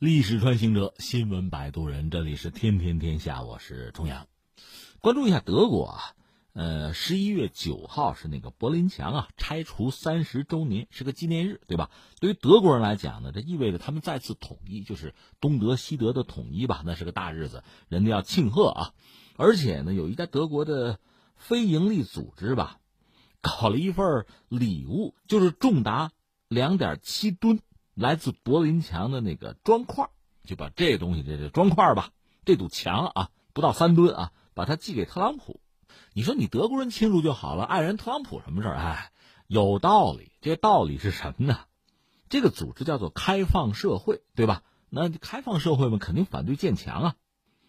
历史穿行者，新闻摆渡人，这里是天天天下，我是重阳。关注一下德国啊，呃，十一月九号是那个柏林墙啊拆除三十周年，是个纪念日，对吧？对于德国人来讲呢，这意味着他们再次统一，就是东德西德的统一吧，那是个大日子，人家要庆贺啊。而且呢，有一家德国的非营利组织吧，搞了一份礼物，就是重达两点七吨。来自柏林墙的那个砖块，就把这东西，这这砖块吧，这堵墙啊，不到三吨啊，把它寄给特朗普。你说你德国人庆祝就好了，碍人特朗普什么事儿？哎，有道理。这道理是什么呢？这个组织叫做开放社会，对吧？那开放社会嘛，肯定反对建墙啊。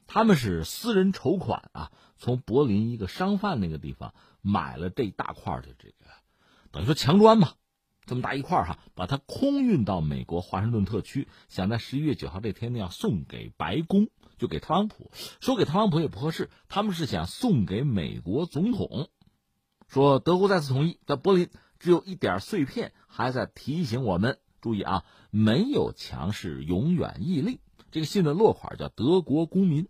他们是私人筹款啊，从柏林一个商贩那个地方买了这一大块的这个，等于说墙砖嘛。这么大一块哈，把它空运到美国华盛顿特区，想在十一月九号这天呢要送给白宫，就给特朗普。说给特朗普也不合适，他们是想送给美国总统。说德国再次同意，在柏林只有一点碎片，还在提醒我们注意啊，没有强是永远屹立。这个信的落款叫德国公民。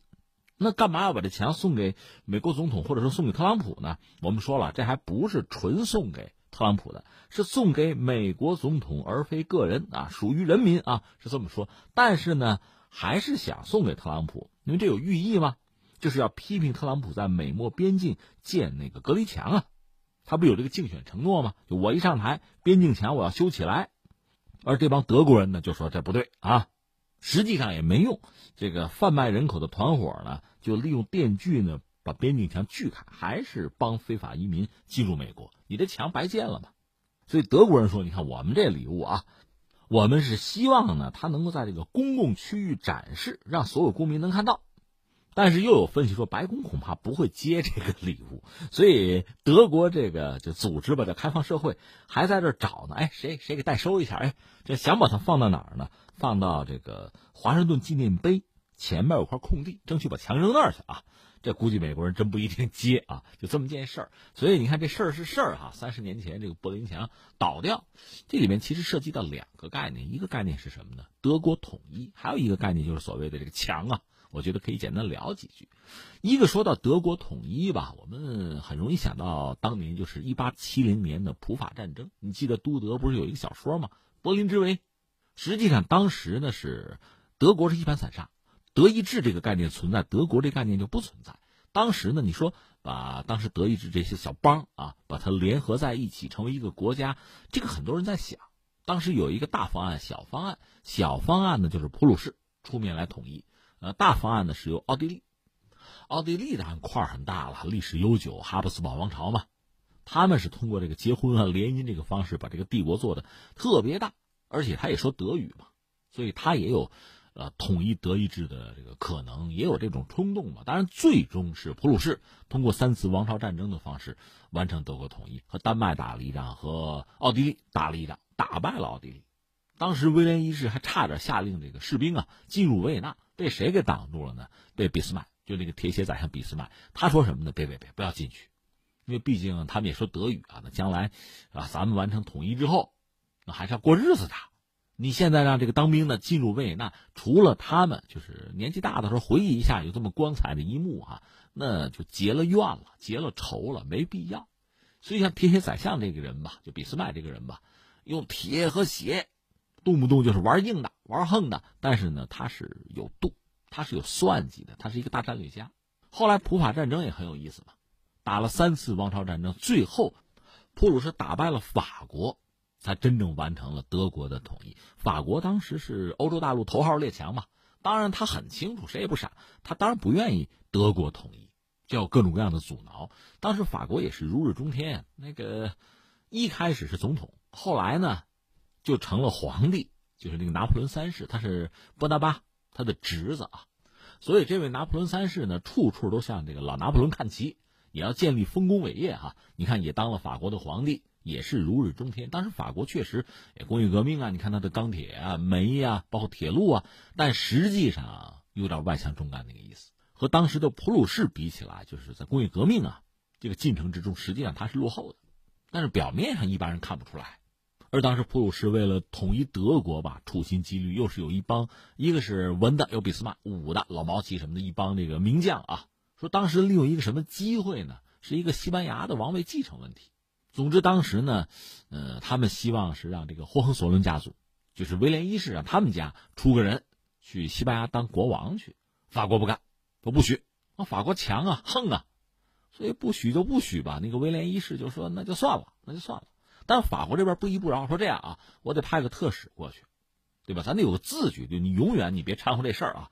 那干嘛要把这墙送给美国总统，或者说送给特朗普呢？我们说了，这还不是纯送给。特朗普的是送给美国总统，而非个人啊，属于人民啊，是这么说。但是呢，还是想送给特朗普，因为这有寓意吗？就是要批评特朗普在美墨边境建那个隔离墙啊，他不有这个竞选承诺吗？就我一上台，边境墙我要修起来。而这帮德国人呢，就说这不对啊，实际上也没用。这个贩卖人口的团伙呢，就利用电锯呢。把边境墙锯开，还是帮非法移民进入美国？你这墙白建了嘛？所以德国人说：“你看我们这礼物啊，我们是希望呢，它能够在这个公共区域展示，让所有公民能看到。”但是又有分析说，白宫恐怕不会接这个礼物，所以德国这个就组织吧，叫开放社会，还在这找呢。哎，谁谁给代收一下？哎，这想把它放到哪儿呢？放到这个华盛顿纪念碑前面有块空地，争取把墙扔那儿去啊。这估计美国人真不一定接啊，就这么件事儿。所以你看这事儿是事儿哈。三十年前这个柏林墙倒掉，这里面其实涉及到两个概念，一个概念是什么呢？德国统一，还有一个概念就是所谓的这个墙啊。我觉得可以简单聊几句。一个说到德国统一吧，我们很容易想到当年就是一八七零年的普法战争。你记得都德不是有一个小说吗？柏林之围。实际上当时呢是德国是一盘散沙。德意志这个概念存在，德国这概念就不存在。当时呢，你说把当时德意志这些小邦啊，把它联合在一起成为一个国家，这个很多人在想。当时有一个大方案、小方案。小方案呢，就是普鲁士出面来统一；呃，大方案呢是由奥地利。奥地利的块很大了，历史悠久，哈布斯堡王朝嘛。他们是通过这个结婚啊、联姻这个方式，把这个帝国做的特别大，而且他也说德语嘛，所以他也有。呃，统一德意志的这个可能也有这种冲动嘛？当然，最终是普鲁士通过三次王朝战争的方式完成德国统一，和丹麦打了一仗，和奥地利打了一仗，打败了奥地利。当时威廉一世还差点下令这个士兵啊进入维也纳，被谁给挡住了呢？被俾斯麦，就那个铁血宰相俾斯麦。他说什么呢？别别别，不要进去，因为毕竟他们也说德语啊。那将来啊，咱们完成统一之后，那还是要过日子的。你现在让这个当兵的进入维也纳，除了他们就是年纪大的时候回忆一下有这么光彩的一幕啊，那就结了怨了，结了仇了，没必要。所以像铁血宰相这个人吧，就俾斯麦这个人吧，用铁和血，动不动就是玩硬的、玩横的。但是呢，他是有度，他是有算计的，他是一个大战略家。后来普法战争也很有意思嘛，打了三次王朝战争，最后普鲁士打败了法国。才真正完成了德国的统一。法国当时是欧洲大陆头号列强嘛，当然他很清楚，谁也不傻，他当然不愿意德国统一，就有各种各样的阻挠。当时法国也是如日中天，那个一开始是总统，后来呢就成了皇帝，就是那个拿破仑三世，他是波拿巴他的侄子啊，所以这位拿破仑三世呢，处处都向这个老拿破仑看齐，也要建立丰功伟业哈。你看，也当了法国的皇帝。也是如日中天。当时法国确实工业革命啊，你看它的钢铁啊、煤呀，包括铁路啊，但实际上有点外强中干那个意思。和当时的普鲁士比起来，就是在工业革命啊这个进程之中，实际上它是落后的。但是表面上一般人看不出来。而当时普鲁士为了统一德国吧，处心积虑，又是有一帮，一个是文的有俾斯麦，武的老毛奇什么的一帮这个名将啊。说当时利用一个什么机会呢？是一个西班牙的王位继承问题。总之当时呢，呃，他们希望是让这个霍亨索伦家族，就是威廉一世让他们家出个人去西班牙当国王去。法国不干，说不许。法国强啊，横啊，所以不许就不许吧。那个威廉一世就说那就算了，那就算了。但法国这边不依不饶，说这样啊，我得派个特使过去，对吧？咱得有个字据，就你永远你别掺和这事儿啊。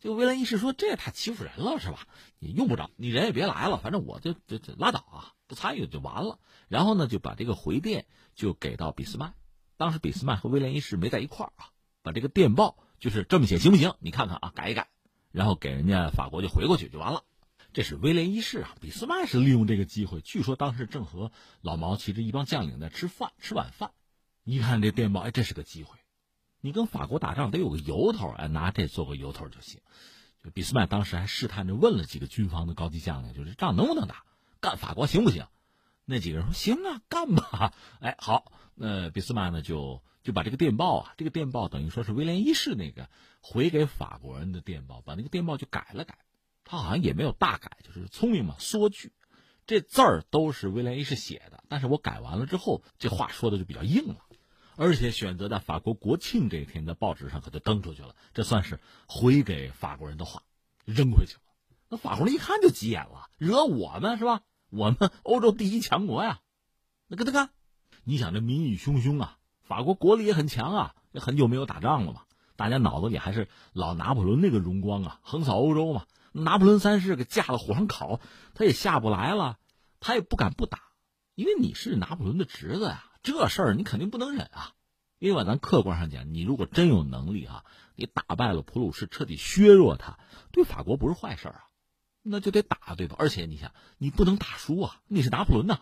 这个威廉一世说这也太欺负人了，是吧？你用不着，你人也别来了，反正我就就就拉倒啊，参与就完了。然后呢，就把这个回电就给到俾斯麦。当时俾斯麦和威廉一世没在一块儿啊，把这个电报就是这么写，行不行？你看看啊，改一改，然后给人家法国就回过去就完了。这是威廉一世啊，俾斯麦是利用这个机会。据说当时正和老毛骑着一帮将领在吃饭，吃晚饭。一看这电报，哎，这是个机会。你跟法国打仗得有个由头，哎，拿这做个由头就行。就俾斯麦当时还试探着问了几个军方的高级将领，就是仗能不能打，干法国行不行？那几个人说行啊，干吧。哎，好，那俾斯麦呢就就把这个电报啊，这个电报等于说是威廉一世那个回给法国人的电报，把那个电报就改了改。他好像也没有大改，就是聪明嘛，缩句，这字儿都是威廉一世写的，但是我改完了之后，这话说的就比较硬了，而且选择在法国国庆这一天在报纸上可就登出去了，这算是回给法国人的话，扔回去了。那法国人一看就急眼了，惹我们是吧？我们欧洲第一强国呀，那跟他干！你想这民意汹汹啊，法国国力也很强啊，也很久没有打仗了嘛，大家脑子里还是老拿破仑那个荣光啊，横扫欧洲嘛。拿破仑三世给架到火上烤，他也下不来了，他也不敢不打，因为你是拿破仑的侄子呀，这事儿你肯定不能忍啊。因为咱客观上讲，你如果真有能力啊，你打败了普鲁士，彻底削弱他，对法国不是坏事啊，那就得打，对吧？而且你想，你不能打输啊，你是拿破仑呐。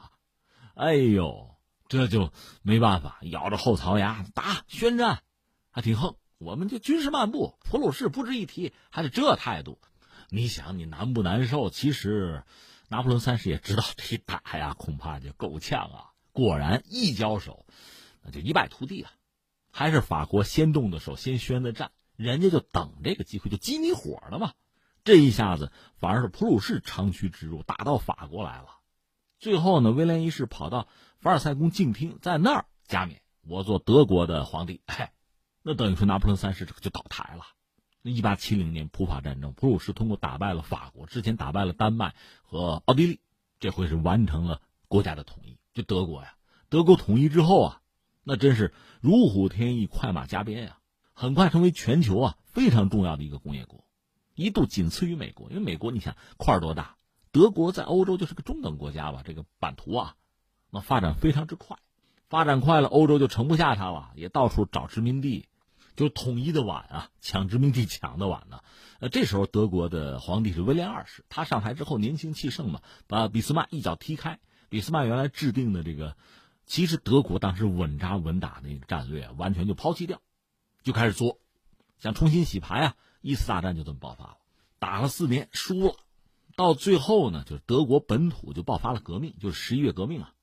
哎呦，这就没办法，咬着后槽牙打宣战，还挺横。我们就军事漫步，普鲁士不值一提，还是这态度。你想你难不难受？其实，拿破仑三世也知道这一打呀，恐怕就够呛啊。果然一交手，那就一败涂地啊。还是法国先动的手，先宣的战，人家就等这个机会，就激你火了嘛。这一下子反而是普鲁士长驱直入，打到法国来了。最后呢，威廉一世跑到凡尔赛宫静听，在那儿加冕，我做德国的皇帝。哎，那等于说拿破仑三世这个就倒台了。一八七零年普法战争，普鲁士通过打败了法国，之前打败了丹麦和奥地利，这回是完成了国家的统一。就德国呀，德国统一之后啊，那真是如虎添翼、快马加鞭呀，很快成为全球啊非常重要的一个工业国，一度仅次于美国。因为美国你想块儿多大，德国在欧洲就是个中等国家吧，这个版图啊，那发展非常之快，发展快了，欧洲就盛不下它了，也到处找殖民地。就统一的晚啊，抢殖民地抢的晚呢。呃，这时候德国的皇帝是威廉二世，他上台之后年轻气盛嘛，把俾斯麦一脚踢开。俾斯麦原来制定的这个，其实德国当时稳扎稳打的那个战略完全就抛弃掉，就开始作，想重新洗牌啊。一次大战就这么爆发了，打了四年输了，到最后呢，就是德国本土就爆发了革命，就是十一月革命啊。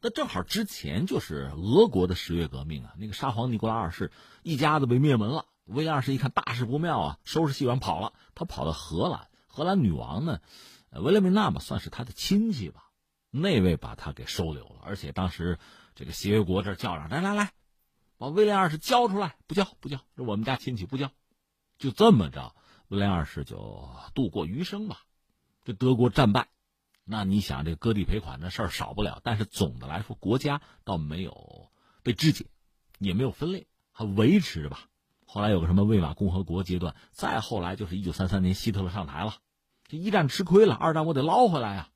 那正好之前就是俄国的十月革命啊，那个沙皇尼古拉二世一家子被灭门了。威廉二世一看大事不妙啊，收拾细软跑了。他跑到荷兰，荷兰女王呢，维廉米娜嘛，算是他的亲戚吧。那位把他给收留了，而且当时这个协约国这叫嚷：“来来来，把威廉二世交出来！”不交不交，是我们家亲戚，不交。就这么着，威廉二世就度过余生吧。这德国战败。那你想，这割地赔款的事儿少不了，但是总的来说，国家倒没有被肢解，也没有分裂，还维持着吧。后来有个什么魏玛共和国阶段，再后来就是一九三三年希特勒上台了，这一战吃亏了，二战我得捞回来呀。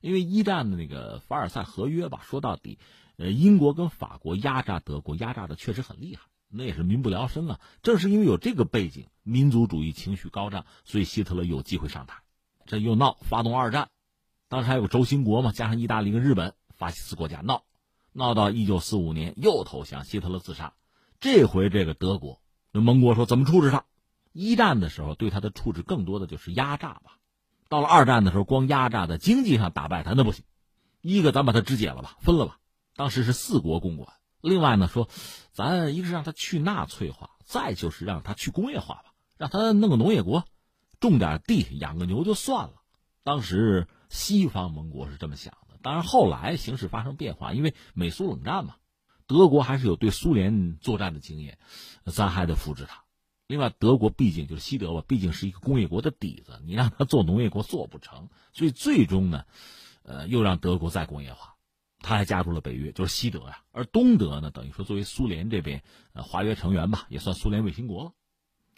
因为一战的那个凡尔赛合约吧，说到底，呃，英国跟法国压榨德国，压榨的确实很厉害，那也是民不聊生啊。正是因为有这个背景，民族主义情绪高涨，所以希特勒有机会上台，这又闹发动二战。当时还有个轴心国嘛，加上意大利跟日本，法西斯国家闹，闹到一九四五年又投降，希特勒自杀。这回这个德国，那盟国说怎么处置他？一战的时候对他的处置更多的就是压榨吧。到了二战的时候，光压榨在经济上打败他那不行，一个咱把他肢解了吧，分了吧。当时是四国共管，另外呢，说咱一个是让他去纳粹化，再就是让他去工业化吧，让他弄个农业国，种点地，养个牛就算了。当时西方盟国是这么想的，当然后来形势发生变化，因为美苏冷战嘛，德国还是有对苏联作战的经验，咱还得扶持他。另外，德国毕竟就是西德吧，毕竟是一个工业国的底子，你让他做农业国做不成，所以最终呢，呃，又让德国再工业化。他还加入了北约，就是西德呀，而东德呢，等于说作为苏联这边呃华约成员吧，也算苏联卫星国了。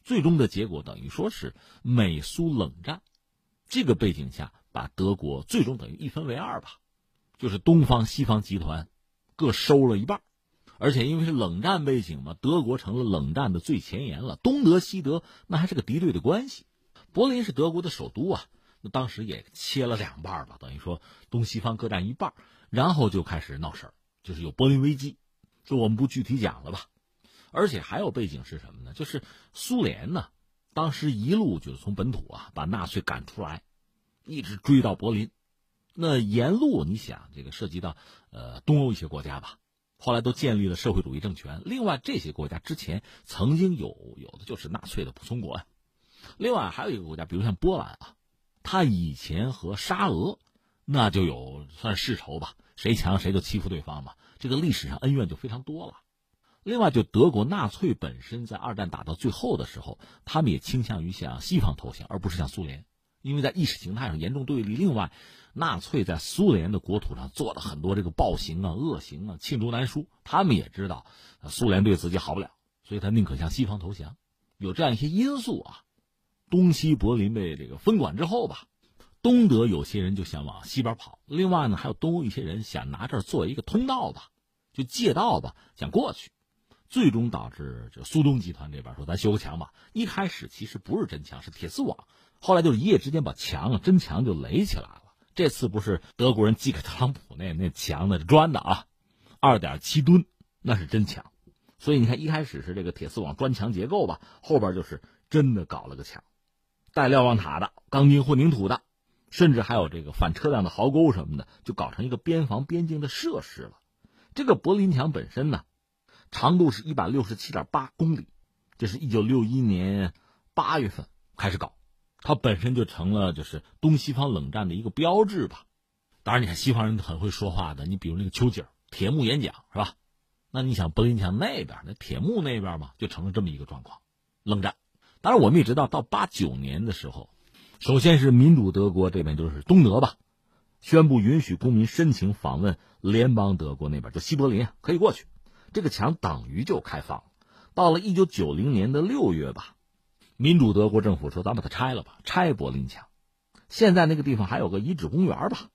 最终的结果等于说是美苏冷战，这个背景下把德国最终等于一分为二吧，就是东方西方集团各收了一半，而且因为是冷战背景嘛，德国成了冷战的最前沿了，东德西德那还是个敌对的关系。柏林是德国的首都啊，那当时也切了两半吧，等于说东西方各占一半。然后就开始闹事儿，就是有柏林危机，这我们不具体讲了吧。而且还有背景是什么呢？就是苏联呢，当时一路就是从本土啊把纳粹赶出来，一直追到柏林。那沿路你想，这个涉及到呃东欧一些国家吧，后来都建立了社会主义政权。另外这些国家之前曾经有有的就是纳粹的仆从国呀。另外还有一个国家，比如像波兰啊，他以前和沙俄那就有算世仇吧。谁强谁就欺负对方嘛，这个历史上恩怨就非常多了。另外，就德国纳粹本身在二战打到最后的时候，他们也倾向于向西方投降，而不是向苏联，因为在意识形态上严重对立。另外，纳粹在苏联的国土上做了很多这个暴行啊、恶行啊，罄竹难书。他们也知道苏联对自己好不了，所以他宁可向西方投降。有这样一些因素啊，东西柏林被这个分管之后吧。东德有些人就想往西边跑，另外呢，还有东欧一些人想拿这儿做一个通道吧，就借道吧，想过去，最终导致这苏东集团这边说咱修个墙吧。一开始其实不是真墙，是铁丝网，后来就一夜之间把墙真墙就垒起来了。这次不是德国人寄给特朗普那那墙那是砖的啊，二点七吨，那是真墙。所以你看，一开始是这个铁丝网砖墙结构吧，后边就是真的搞了个墙，带瞭望塔的，钢筋混凝土的。甚至还有这个反车辆的壕沟什么的，就搞成一个边防边境的设施了。这个柏林墙本身呢，长度是一百六十七点八公里，这是一九六一年八月份开始搞，它本身就成了就是东西方冷战的一个标志吧。当然，你看西方人很会说话的，你比如那个丘吉尔铁幕演讲是吧？那你想柏林墙那边那铁幕那边嘛，就成了这么一个状况，冷战。当然，我们也知道到八九年的时候。首先是民主德国这边，就是东德吧，宣布允许公民申请访问联邦德国那边，就西柏林可以过去，这个墙等于就开放。到了一九九零年的六月吧，民主德国政府说：“咱把它拆了吧，拆柏林墙。”现在那个地方还有个遗址公园吧，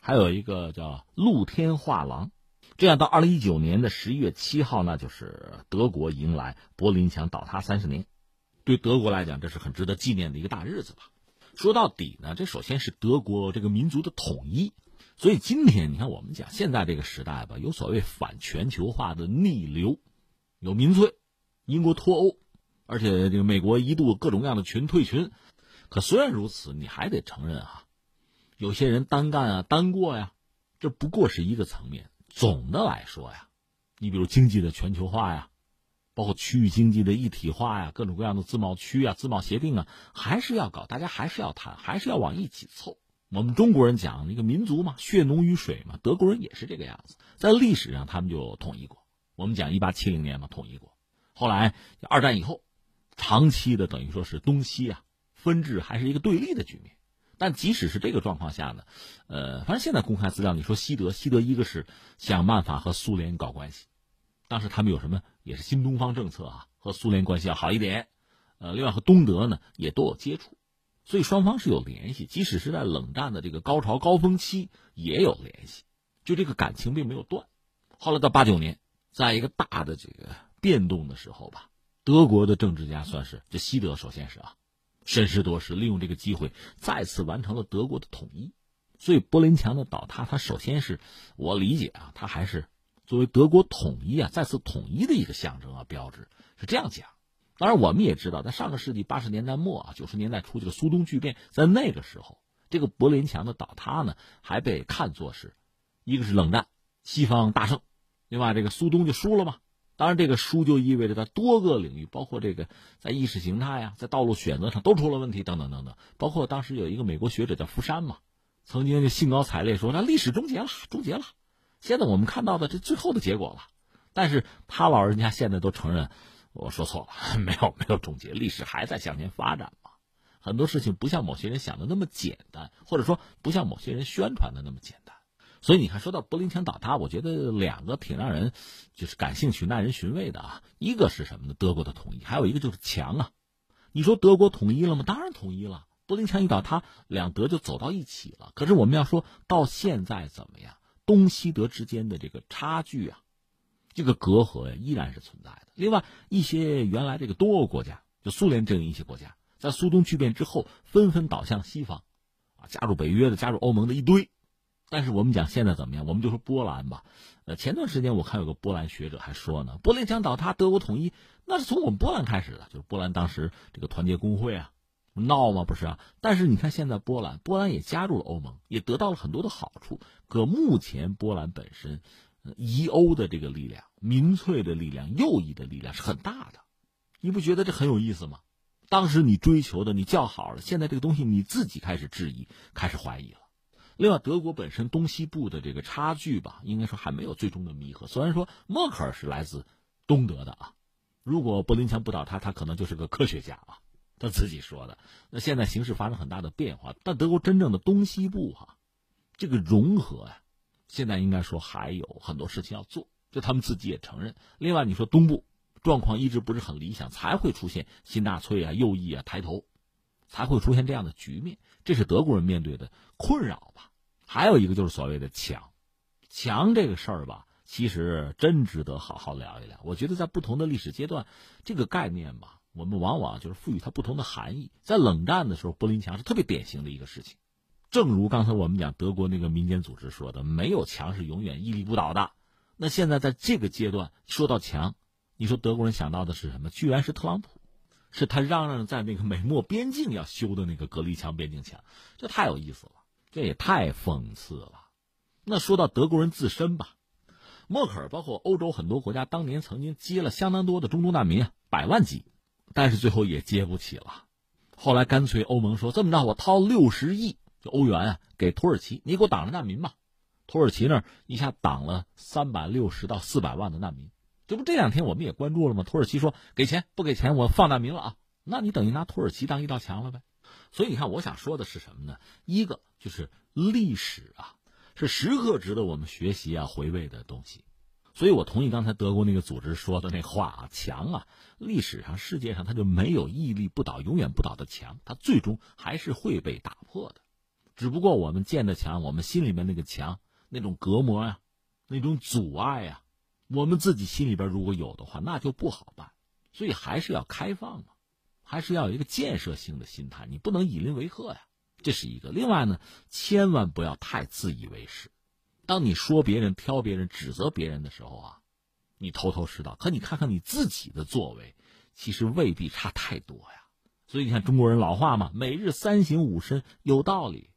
还有一个叫露天画廊。这样到二零一九年的十一月七号，那就是德国迎来柏林墙倒塌三十年，对德国来讲，这是很值得纪念的一个大日子吧。说到底呢，这首先是德国这个民族的统一，所以今天你看我们讲现在这个时代吧，有所谓反全球化的逆流，有民粹，英国脱欧，而且这个美国一度各种各样的群退群，可虽然如此，你还得承认啊，有些人单干啊单过呀，这不过是一个层面。总的来说呀，你比如经济的全球化呀。包括区域经济的一体化呀，各种各样的自贸区啊、自贸协定啊，还是要搞，大家还是要谈，还是要往一起凑。我们中国人讲一个民族嘛，血浓于水嘛，德国人也是这个样子，在历史上他们就统一过。我们讲一八七零年嘛，统一过。后来二战以后，长期的等于说是东西啊分治，还是一个对立的局面。但即使是这个状况下呢，呃，反正现在公开资料，你说西德，西德一个是想办法和苏联搞关系。当时他们有什么也是新东方政策啊，和苏联关系要好一点，呃，另外和东德呢也都有接触，所以双方是有联系，即使是在冷战的这个高潮高峰期也有联系，就这个感情并没有断。后来到八九年，在一个大的这个变动的时候吧，德国的政治家算是这西德首先是啊，审时度势，利用这个机会再次完成了德国的统一，所以柏林墙的倒塌，它首先是我理解啊，它还是。作为德国统一啊，再次统一的一个象征啊，标志是这样讲。当然，我们也知道，在上个世纪八十年代末啊，九十年代初，这个苏东巨变，在那个时候，这个柏林墙的倒塌呢，还被看作是，一个是冷战，西方大胜，另外，这个苏东就输了嘛。当然，这个输就意味着在多个领域，包括这个在意识形态呀，在道路选择上都出了问题，等等等等。包括当时有一个美国学者叫福山嘛，曾经就兴高采烈说：“那历史终结了，终结了。”现在我们看到的这最后的结果了。但是他老人家现在都承认，我说错了，没有没有终结，历史还在向前发展嘛。很多事情不像某些人想的那么简单，或者说不像某些人宣传的那么简单。所以你看，说到柏林墙倒塌，我觉得两个挺让人就是感兴趣、耐人寻味的啊。一个是什么呢？德国的统一，还有一个就是墙啊。你说德国统一了吗？当然统一了。柏林墙一倒塌，两德就走到一起了。可是我们要说到现在怎么样？东西德之间的这个差距啊，这个隔阂呀，依然是存在的。另外，一些原来这个东欧国家，就苏联阵营一些国家，在苏东剧变之后，纷纷倒向西方，啊，加入北约的、加入欧盟的一堆。但是我们讲现在怎么样？我们就说波兰吧。呃，前段时间我看有个波兰学者还说呢，柏林墙倒塌，德国统一，那是从我们波兰开始的，就是波兰当时这个团结工会啊，闹吗？不是啊。但是你看现在波兰，波兰也加入了欧盟，也得到了很多的好处。可目前波兰本身，疑欧的这个力量、民粹的力量、右翼的力量是很大的。你不觉得这很有意思吗？当时你追求的、你叫好了，现在这个东西你自己开始质疑、开始怀疑了。另外，德国本身东西部的这个差距吧，应该说还没有最终的弥合。虽然说默克尔是来自东德的啊，如果柏林墙不倒塌，他可能就是个科学家啊，他自己说的。那现在形势发生很大的变化，但德国真正的东西部哈，这个融合呀，现在应该说还有很多事情要做，就他们自己也承认。另外，你说东部状况一直不是很理想，才会出现新纳粹啊、右翼啊抬头。才会出现这样的局面，这是德国人面对的困扰吧？还有一个就是所谓的强，强这个事儿吧，其实真值得好好聊一聊。我觉得在不同的历史阶段，这个概念吧，我们往往就是赋予它不同的含义。在冷战的时候，柏林墙是特别典型的一个事情，正如刚才我们讲德国那个民间组织说的，没有墙是永远屹立不倒的。那现在在这个阶段说到墙，你说德国人想到的是什么？居然是特朗普。是他嚷嚷在那个美墨边境要修的那个隔离墙、边境墙，这太有意思了，这也太讽刺了。那说到德国人自身吧，默克尔包括欧洲很多国家当年曾经接了相当多的中东难民啊，百万级，但是最后也接不起了。后来干脆欧盟说这么着，我掏六十亿就欧元啊给土耳其，你给我挡着难民吧。土耳其那儿一下挡了三百六十到四百万的难民。这不这两天我们也关注了吗？土耳其说给钱不给钱，我放难民了啊！那你等于拿土耳其当一道墙了呗？所以你看，我想说的是什么呢？一个就是历史啊，是时刻值得我们学习啊、回味的东西。所以我同意刚才德国那个组织说的那话啊，墙啊，历史上世界上它就没有屹立不倒、永远不倒的墙，它最终还是会被打破的。只不过我们建的墙，我们心里面那个墙，那种隔膜呀，那种阻碍呀。我们自己心里边如果有的话，那就不好办，所以还是要开放嘛，还是要有一个建设性的心态，你不能以邻为壑呀，这是一个。另外呢，千万不要太自以为是，当你说别人、挑别人、指责别人的时候啊，你头头是道，可你看看你自己的作为，其实未必差太多呀。所以你看中国人老话嘛，“每日三省吾身”，有道理。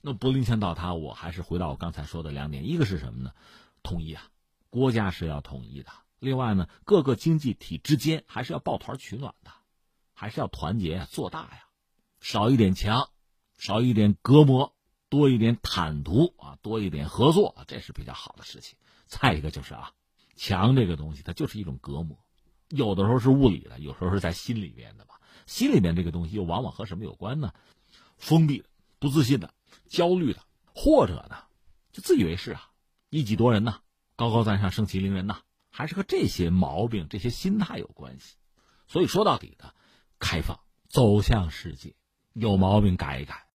那柏林墙倒塌，我还是回到我刚才说的两点，一个是什么呢？统一啊。国家是要统一的，另外呢，各个经济体之间还是要抱团取暖的，还是要团结做大呀，少一点墙，少一点隔膜，多一点坦途啊，多一点合作，这是比较好的事情。再一个就是啊，墙这个东西它就是一种隔膜，有的时候是物理的，有时候是在心里面的吧。心里面这个东西又往往和什么有关呢？封闭的、不自信的、焦虑的，或者呢，就自以为是啊，一己夺人呐。高高在上、盛气凌人呐，还是和这些毛病、这些心态有关系。所以说到底呢，开放走向世界，有毛病改一改。